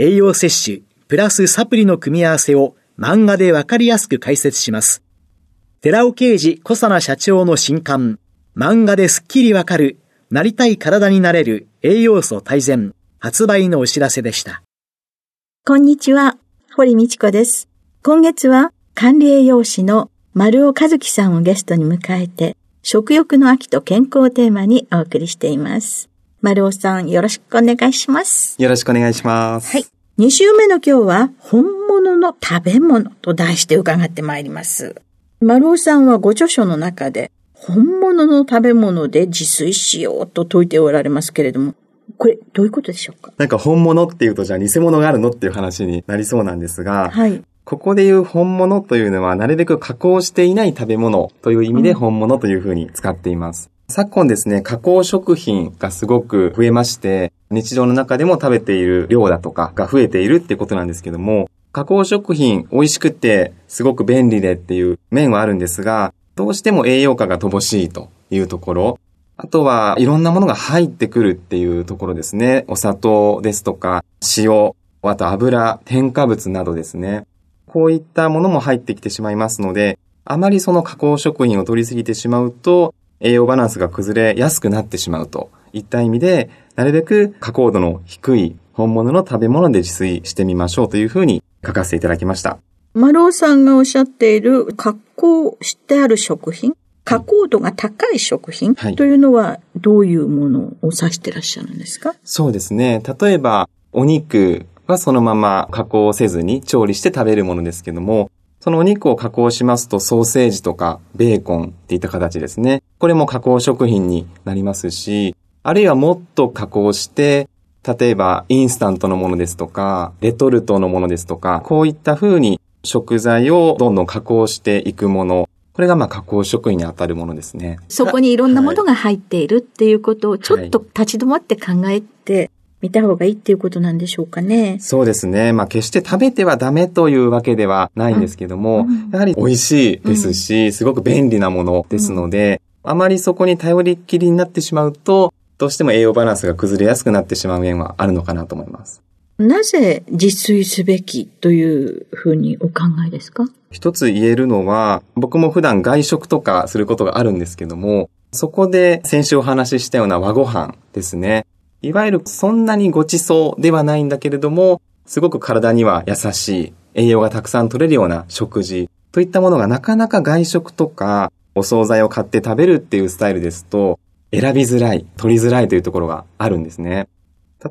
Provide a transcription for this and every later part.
栄養摂取、プラスサプリの組み合わせを漫画でわかりやすく解説します。寺尾啓治小佐奈社長の新刊、漫画ですっきりわかる、なりたい体になれる栄養素大全、発売のお知らせでした。こんにちは、堀道子です。今月は管理栄養士の丸尾和樹さんをゲストに迎えて、食欲の秋と健康をテーマにお送りしています。丸尾さん、よろしくお願いします。よろしくお願いします。はい。2週目の今日は、本物の食べ物と題して伺ってまいります。丸尾さんはご著書の中で、本物の食べ物で自炊しようと説いておられますけれども、これ、どういうことでしょうか？なんか本物っていうと、じゃあ偽物があるのっていう話になりそうなんですが、はい。ここで言う本物というのは、なるべく加工していない食べ物という意味で本物というふうに使っています。うん、昨今ですね、加工食品がすごく増えまして、日常の中でも食べている量だとかが増えているってことなんですけども、加工食品美味しくてすごく便利でっていう面はあるんですが、どうしても栄養価が乏しいというところ、あとはいろんなものが入ってくるっていうところですね。お砂糖ですとか、塩、あと油、添加物などですね。こういったものも入ってきてしまいますので、あまりその加工食品を取りすぎてしまうと、栄養バランスが崩れやすくなってしまうといった意味で、なるべく加工度の低い本物の食べ物で自炊してみましょうというふうに書かせていただきました。丸尾さんがおっしゃっている加工してある食品、加工度が高い食品というのはどういうものを指してらっしゃるんですか、そうですね。例えば、お肉はそのまま加工せずに調理して食べるものですけども、そのお肉を加工しますとソーセージとかベーコンっていった形ですね。これも加工食品になりますし、あるいはもっと加工して、例えばインスタントのものですとか、レトルトのものですとか、こういった風に食材をどんどん加工していくもの、これがまあ加工食品に当たるものですね。そこにいろんなものが入っているっていうことをちょっと立ち止まって考えて見た方がいいっていうことなんでしょうかね。そうですね。まあ決して食べてはダメというわけではないんですけども、うん、やはり美味しいですし、うん、すごく便利なものですので、うん、あまりそこに頼りっきりになってしまうと、どうしても栄養バランスが崩れやすくなってしまう面はあるのかなと思います。なぜ自炊すべきというふうにお考えですか？一つ言えるのは、僕も普段外食とかすることがあるんですけども、そこで先週お話ししたような和ご飯ですね。いわゆるそんなにごちそうではないんだけれども、すごく体には優しい、栄養がたくさん取れるような食事といったものがなかなか外食とかお惣菜を買って食べるっていうスタイルですと、選びづらい、取りづらいというところがあるんですね。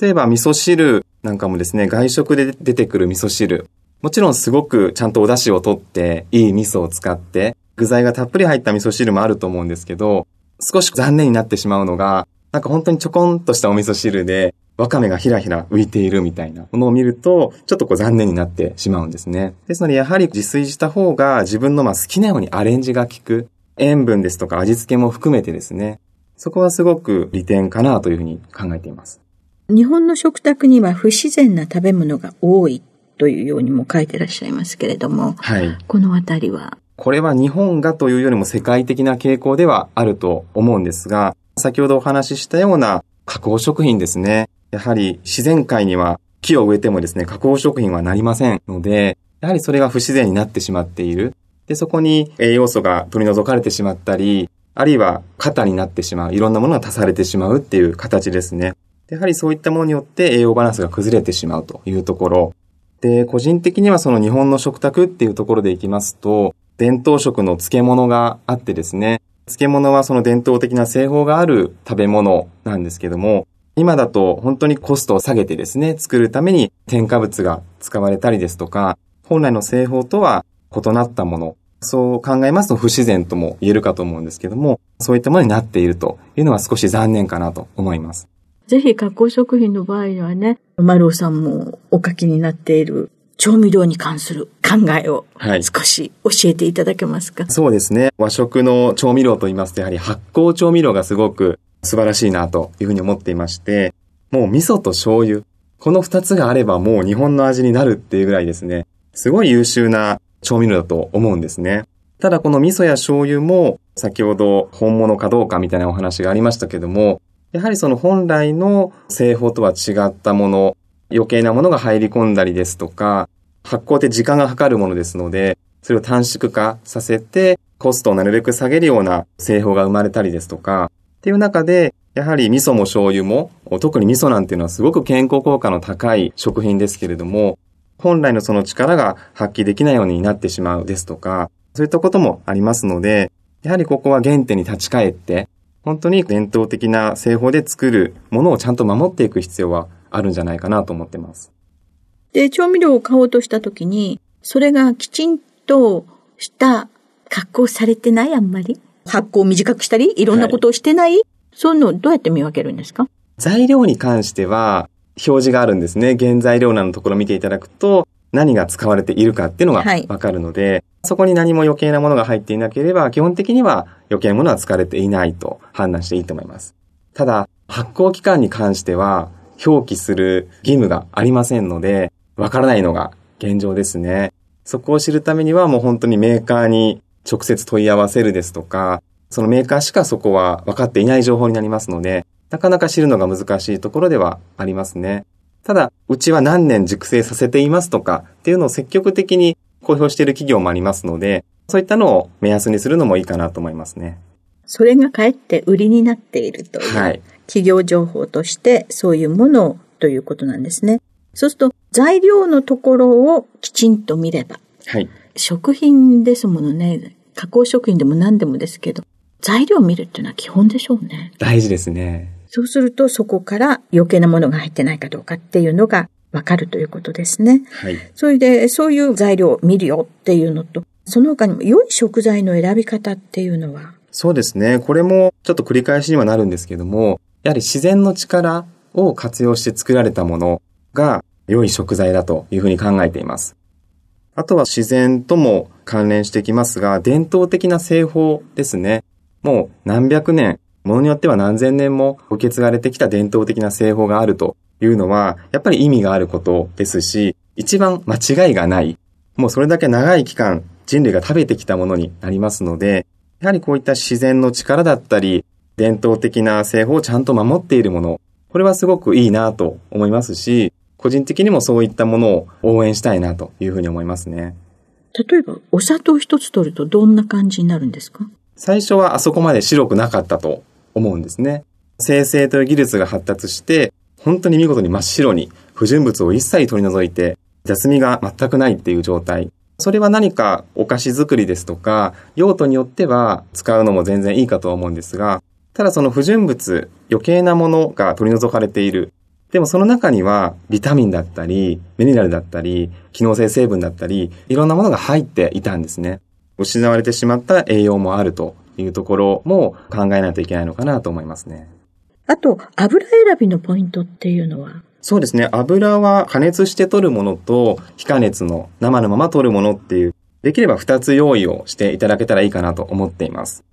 例えば味噌汁なんかもですね、外食で出てくる味噌汁。もちろんすごくちゃんとお出汁を取っていい味噌を使って具材がたっぷり入った味噌汁もあると思うんですけど、少し残念になってしまうのが、なんか本当にちょこんとしたお味噌汁で、わかめがひらひら浮いているみたいなものを見ると、ちょっとこう残念になってしまうんですね。ですので、やはり自炊した方が自分のまあ好きなようにアレンジが効く。塩分ですとか味付けも含めてですね。そこはすごく利点かなというふうに考えています。日本の食卓には不自然な食べ物が多いというようにも書いてらっしゃいますけれども、はい。このあたりは？これは日本がというよりも世界的な傾向ではあると思うんですが、先ほどお話ししたような加工食品ですね。やはり自然界には木を植えてもですね、加工食品はなりませんので、やはりそれが不自然になってしまっている。で、そこに栄養素が取り除かれてしまったり、あるいは肩になってしまう、いろんなものが足されてしまうっていう形ですね。やはりそういったものによって栄養バランスが崩れてしまうというところ。で、個人的にはその日本の食卓っていうところでいきますと、伝統食の漬物があってですね、漬物はその伝統的な製法がある食べ物なんですけども、今だと本当にコストを下げてですね、作るために添加物が使われたりですとか、本来の製法とは異なったもの、そう考えますと不自然とも言えるかと思うんですけども、そういったものになっているというのは少し残念かなと思います。ぜひ加工食品の場合にはね、丸尾さんもお書きになっている調味料に関する考えを少し教えていただけますか、はい、そうですね。和食の調味料と言いますと、やはり発酵調味料がすごく素晴らしいなというふうに思っていまして、もう味噌と醤油、この二つがあればもう日本の味になるっていうぐらいですね、すごい優秀な調味料だと思うんですね。ただこの味噌や醤油も先ほど本物かどうかみたいなお話がありましたけども、やはりその本来の製法とは違ったもの、余計なものが入り込んだりですとか、発酵って時間がかかるものですので、それを短縮化させて、コストをなるべく下げるような製法が生まれたりですとか、っていう中で、やはり味噌も醤油も、特に味噌なんていうのはすごく健康効果の高い食品ですけれども、本来のその力が発揮できないようになってしまうですとか、そういったこともありますので、やはりここは原点に立ち返って、本当に伝統的な製法で作るものをちゃんと守っていく必要はあるんじゃないかなと思ってます。で、調味料を買おうとしたときに、それがきちんとした格好されてない？あんまり？発酵を短くしたり、いろんなことをしてない、はい、そういうのをどうやって見分けるんですか？材料に関しては、表示があるんですね。原材料欄のところを見ていただくと、何が使われているかっていうのがわかるので、はい、そこに何も余計なものが入っていなければ、基本的には余計なものは使われていないと判断していいと思います。ただ、発行期間に関しては、表記する義務がありませんので、わからないのが現状ですね。そこを知るためにはもう本当にメーカーに直接問い合わせるですとか、そのメーカーしかそこは分かっていない情報になりますので、なかなか知るのが難しいところではありますね。ただ、うちは何年熟成させていますとかっていうのを積極的に公表している企業もありますので、そういったのを目安にするのもいいかなと思いますね。それがかえって売りになっているという、はい、企業情報としてそういうものということなんですね。そうすると材料のところをきちんと見れば、はい、食品ですものね、加工食品でも何でもですけど、材料を見るっていうのは基本でしょうね。大事ですね。そうするとそこから余計なものが入ってないかどうかっていうのがわかるということですね。はい。それで、そういう材料を見るよっていうのと、その他にも良い食材の選び方っていうのは？そうですね。これもちょっと繰り返しにはなるんですけども、やはり自然の力を活用して作られたものが良い食材だというふうに考えています。あとは自然とも関連してきますが、伝統的な製法ですね。もう何百年、ものによっては何千年も受け継がれてきた伝統的な製法があるというのは、やっぱり意味があることですし、一番間違いがない。もうそれだけ長い期間人類が食べてきたものになりますので、やはりこういった自然の力だったり、伝統的な製法をちゃんと守っているもの、これはすごくいいなと思いますし、個人的にもそういったものを応援したいなというふうに思いますね。例えば、お砂糖一つ取るとどんな感じになるんですか？最初はあそこまで白くなかったと思うんですね。生成という技術が発達して、本当に見事に真っ白に不純物を一切取り除いて、雑味が全くないっていう状態。それは何かお菓子作りですとか、用途によっては使うのも全然いいかと思うんですが、ただその不純物、余計なものが取り除かれている。でもその中にはビタミンだったり、ミネラルだったり、機能性成分だったり、いろんなものが入っていたんですね。失われてしまった栄養もあるというところも考えないといけないのかなと思いますね。あと、油選びのポイントっていうのは？そうですね。油は加熱して取るものと非加熱の生のまま取るものっていう、できれば2つ用意をしていただけたらいいかなと思っています。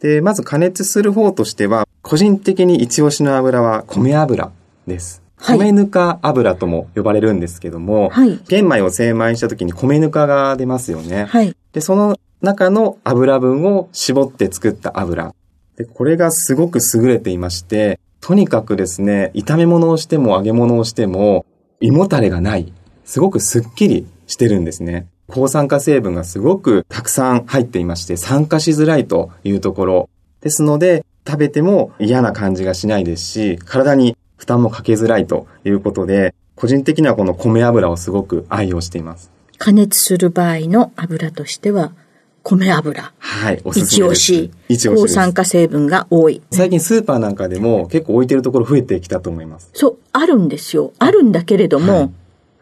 で、まず加熱する方としては、個人的に一押しの油は米油です。はい、米ぬか油とも呼ばれるんですけども、はい、玄米を精米した時に米ぬかが出ますよね。はい、で、その中の油分を絞って作った油。で、これがすごく優れていまして、とにかくですね、炒め物をしても揚げ物をしても、胃もたれがない。すごくスッキリしてるんですね。抗酸化成分がすごくたくさん入っていまして、酸化しづらいというところ。ですので、食べても嫌な感じがしないですし、体に負担もかけづらいということで、個人的にはこの米油をすごく愛用しています。加熱する場合の油としては、米油。はい、おすす一めです。押し。一押し抗酸化成分が多い。最近スーパーなんかでも結構置いてるところ増えてきたと思います。そう、あるんですよ。あるんだけれども、はい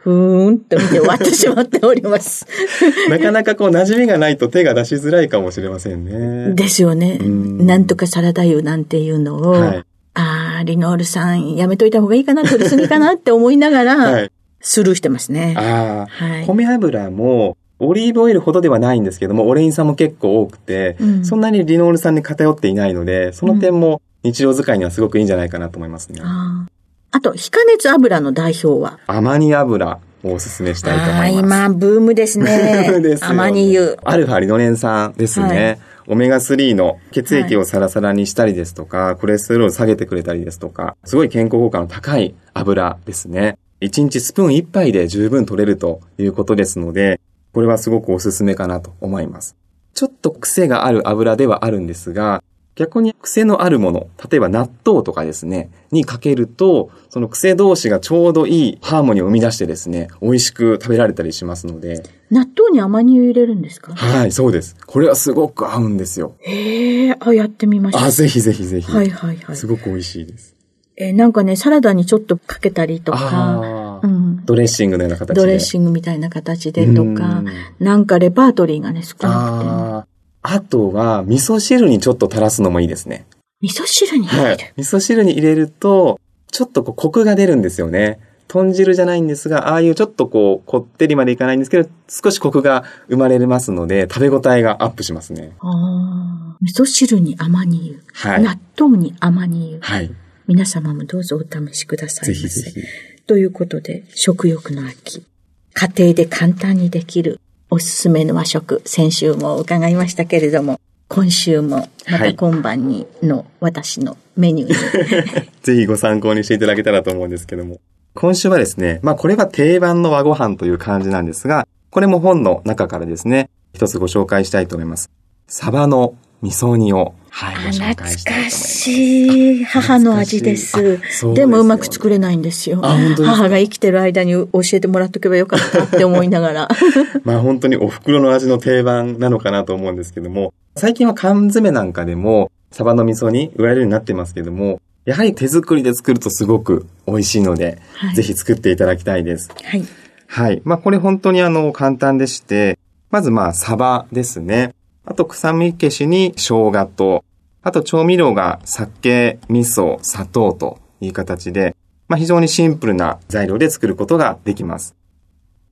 ふーんと見て終わってしまっております。なかなかこう馴染みがないと手が出しづらいかもしれませんね。ですよね。うんなんとかサラダ油なんていうのを、はいあー、リノールさんやめといた方がいいかな、取りすぎかなって思いながら、はい。スルーしてますね。ああ、はい米油もオリーブオイルほどではないんですけども、オレイン酸も結構多くて、うんそんなにリノール酸に偏っていないので、その点も日常使いにはすごくいいんじゃないかなと思いますね。あーあと、非加熱油の代表は？アマニ油をおすすめしたいと思います。今、ブームですね。ですよアマニ油。アルファリノレン酸ですね。はいオメガ3の血液をサラサラにしたりですとか、コレステロールを下げてくれたりですとか、すごい健康効果の高い油ですね。1日スプーン1杯で十分取れるということですので、これはすごくおすすめかなと思います。ちょっと癖がある油ではあるんですが、逆に癖のあるもの、例えば納豆とかですね、にかけると、その癖同士がちょうどいいハーモニーを生み出してですね、美味しく食べられたりしますので、納豆にアマニ油入れるんですか？はい、そうです。これはすごく合うんですよ。へえ、あ、やってみましょう。あ、ぜひぜひぜひ。はいはいはいす。ごく美味しいです。えーなんかね、サラダにちょっとかけたりとか、うん、ドレッシングのような形で。ドレッシングみたいな形でとかうん、なんかレパートリーがね、少なあーあとは、味噌汁にちょっと垂らすのもいいですね。味噌汁に入はれる？い。味噌汁に入れると、ちょっとこうコクが出るんですよね。豚汁じゃないんですが、ああいうちょっとこう、こってりまでいかないんですけど、少しコクが生まれますので、食べ応えがアップしますね。あー味噌汁にアマニ油。はい。納豆にアマニ油。はい。皆様もどうぞお試しくださいませ。ぜひぜひ。ということで、食欲の秋。家庭で簡単にできるおすすめの和食、先週も伺いましたけれども、今週もまた今晩にの私のメニューに、ぜひご参考にしていただけたらと思うんですけども。今週はですね、まあこれは定番の和ご飯という感じなんですが、これも本の中からですね、一つご紹介したいと思います。サバの味噌煮を、はい、ご紹懐か介したいと思います。しい母の味です。ですでもうまく作れないんですよ。母が生きてる間に教えてもらっとけばよかったって思いながら。まあ本当にお袋の味の定番なのかなと思うんですけども、最近は缶詰なんかでもサバの味噌煮売られるようになってますけども、やはり手作りで作るとすごく美味しいので、はいぜひ作っていただきたいです。はい。はい。まあ、これ本当にあの、簡単でして、まずまあ、サバですね。あと、臭み消しに生姜と、あと調味料が酒、味噌、砂糖という形で、まあ、非常にシンプルな材料で作ることができます。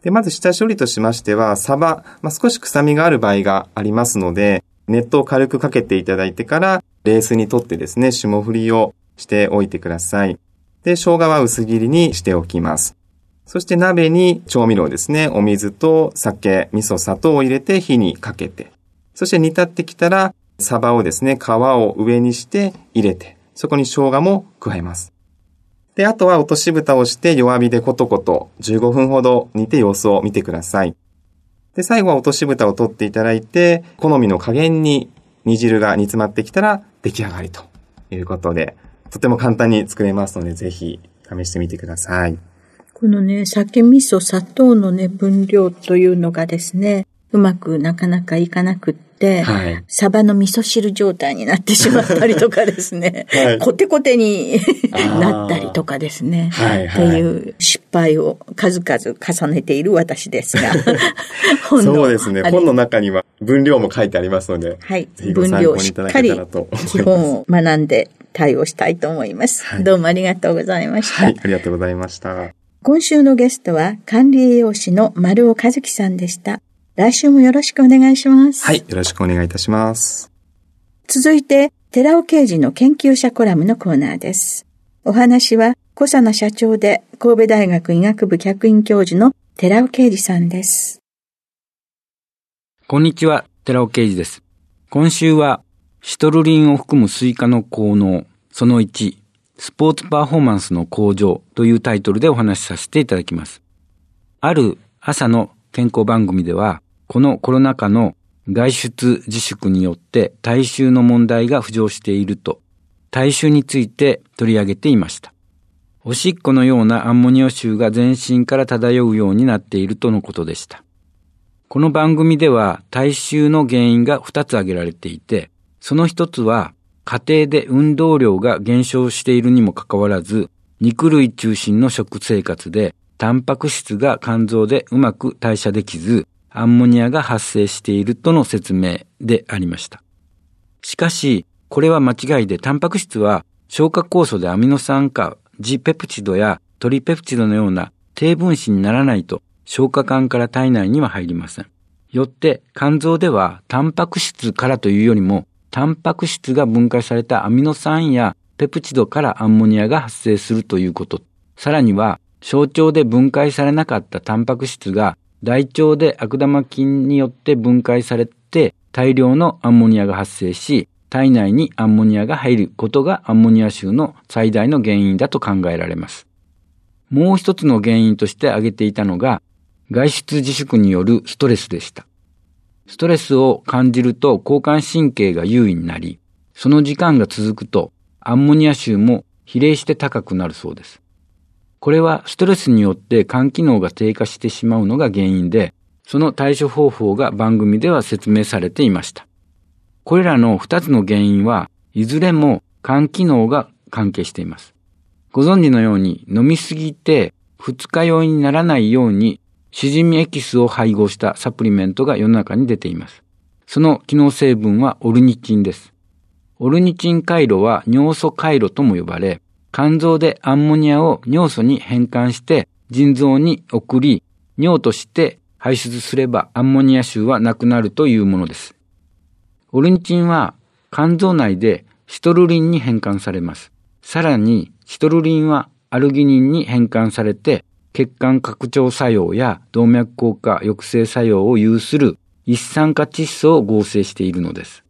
で、まず下処理としましては、サバ、まあ、少し臭みがある場合がありますので、熱湯を軽くかけていただいてから、冷水にとってですね、霜降りをしておいてください。で、生姜は薄切りにしておきます。そして鍋に調味料ですね、お水と酒、味噌、砂糖を入れて火にかけて、そして煮立ってきたら、サバをですね、皮を上にして入れて、そこに生姜も加えます。で、あとは落とし蓋をして弱火でコトコト15分ほど煮て様子を見てください。で、最後は落とし蓋を取っていただいて、好みの加減に煮汁が煮詰まってきたら出来上がりということで、とても簡単に作れますので、ぜひ試してみてください。このね、酒、味噌、砂糖のね、分量というのがですね、うまくなかなかいかなくって、はいサバの味噌汁状態になってしまったりとかですね、はいコテコテに なったりとかですね、はいはいっていう失敗を数々重ねている私ですが、本のそうですね。本の中には分量も書いてありますので、はい。ぜひご分量参考にいたっかりだけたらと。基本を学んで対応したいと思います。はいどうもありがとうございました。はい、ありがとうございました。今週のゲストは管理栄養士の丸尾和樹さんでした。来週もよろしくお願いします。はい、よろしくお願いいたします。続いて、寺尾刑事の研究者コラムのコーナーです。お話は、小佐奈社長で神戸大学医学部客員教授の寺尾刑事さんです。こんにちは、寺尾啓二です。今週は、シトルリンを含むスイカの効能、その1、スポーツパフォーマンスの向上というタイトルでお話しさせていただきます。ある朝の健康番組では、このコロナ禍の外出自粛によって体臭の問題が浮上していると、体臭について取り上げていました。おしっこのようなアンモニア臭が全身から漂うようになっているとのことでした。この番組では体臭の原因が2つ挙げられていて、その一つは家庭で運動量が減少しているにもかかわらず、肉類中心の食生活でタンパク質が肝臓でうまく代謝できず、アンモニアが発生しているとの説明でありました。しかし、これは間違いで、タンパク質は消化酵素でアミノ酸化、ジペプチドやトリペプチドのような低分子にならないと消化管から体内には入りません。よって肝臓ではタンパク質からというよりもタンパク質が分解されたアミノ酸やペプチドからアンモニアが発生するということ。さらには小腸で分解されなかったタンパク質が大腸で悪玉菌によって分解されて大量のアンモニアが発生し、体内にアンモニアが入ることがアンモニア臭の最大の原因だと考えられます。もう一つの原因として挙げていたのが、外出自粛によるストレスでした。ストレスを感じると交感神経が優位になり、その時間が続くとアンモニア臭も比例して高くなるそうです。これはストレスによって肝機能が低下してしまうのが原因で、その対処方法が番組では説明されていました。これらの二つの原因はいずれも肝機能が関係しています。ご存知のように飲みすぎて二日酔いにならないようにしじみエキスを配合したサプリメントが世の中に出ています。その機能成分はオルニチンです。オルニチン回路は尿素回路とも呼ばれ、肝臓でアンモニアを尿素に変換して腎臓に送り、尿として排出すればアンモニア臭はなくなるというものです。オルニチンは肝臓内でシトルリンに変換されます。さらに、シトルリンはアルギニンに変換されて、血管拡張作用や動脈硬化抑制作用を有する一酸化窒素を合成しているのです。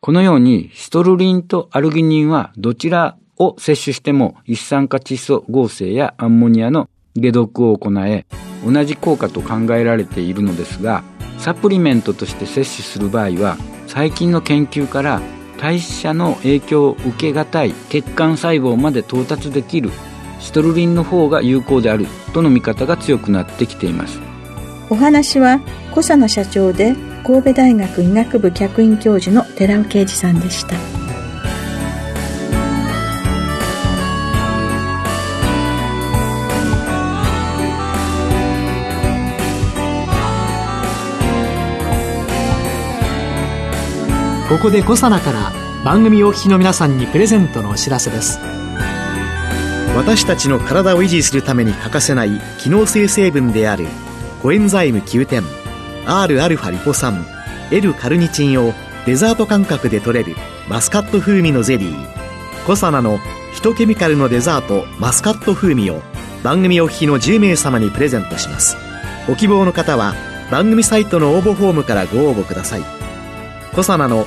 このように、シトルリンとアルギニンはどちらを摂取しても一酸化窒素合成やアンモニアの解毒を行え、同じ効果と考えられているのですが、サプリメントとして摂取する場合は、最近の研究から代謝の影響を受けがたい血管細胞まで到達できるシトルリンの方が有効であるとの見方が強くなってきています。お話は小佐野社長で神戸大学医学部客員教授の寺尾啓二さんでした。ここでコサナから番組お聞きの皆さんにプレゼントのお知らせです。私たちの体を維持するために欠かせない機能性成分であるコエンザイム9点 Rα リポ酸 L カルニチンをデザート感覚で取れるマスカット風味のゼリー。コサナのヒトケミカルのデザートマスカット風味を番組お聞きの10名様にプレゼントします。ご希望の方は番組サイトの応募フォームからご応募ください。コサナの